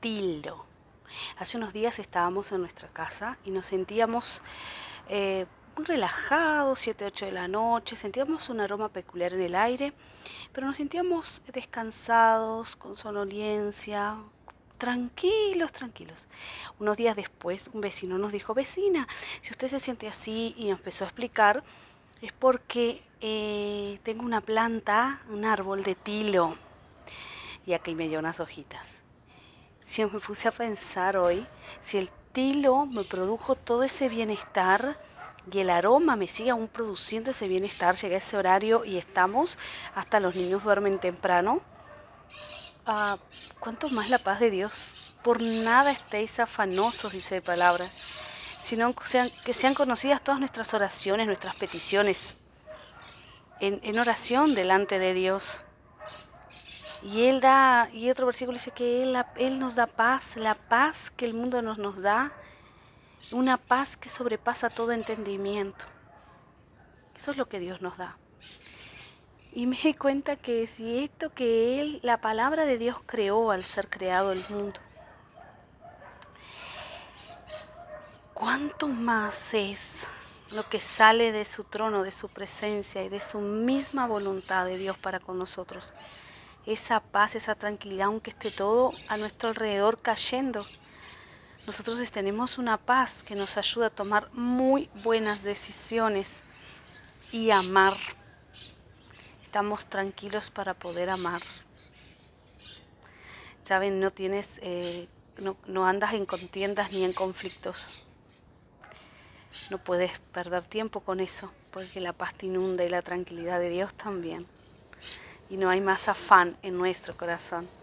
tilo. Hace unos días estábamos en nuestra casa y nos sentíamos eh, muy relajados, 7, 8 de la noche, sentíamos un aroma peculiar en el aire, pero nos sentíamos descansados, con sonolencia, tranquilos, tranquilos. Unos días después un vecino nos dijo, vecina, si usted se siente así y empezó a explicar, es porque eh, tengo una planta, un árbol de tilo. Y aquí me dio unas hojitas. Si me puse a pensar hoy, si el tilo me produjo todo ese bienestar y el aroma me sigue aún produciendo ese bienestar, llega ese horario y estamos, hasta los niños duermen temprano, ah, ¿cuánto más la paz de Dios? Por nada estéis afanosos, dice la palabra sino que sean conocidas todas nuestras oraciones, nuestras peticiones, en, oración delante de Dios. Y Él da, y otro versículo dice que Él, él nos da paz, la paz que el mundo nos, nos da, una paz que sobrepasa todo entendimiento. Eso es lo que Dios nos da. Y me di cuenta que si esto que Él, la palabra de Dios creó al ser creado el mundo, cuánto más es lo que sale de su trono, de su presencia y de su misma voluntad de Dios para con nosotros. Esa paz, esa tranquilidad, aunque esté todo a nuestro alrededor cayendo. Nosotros tenemos una paz que nos ayuda a tomar muy buenas decisiones y amar. Estamos tranquilos para poder amar. Saben, no tienes, eh, no, no andas en contiendas ni en conflictos no puedes perder tiempo con eso, porque la paz te inunda y la tranquilidad de Dios también. Y no hay más afán en nuestro corazón.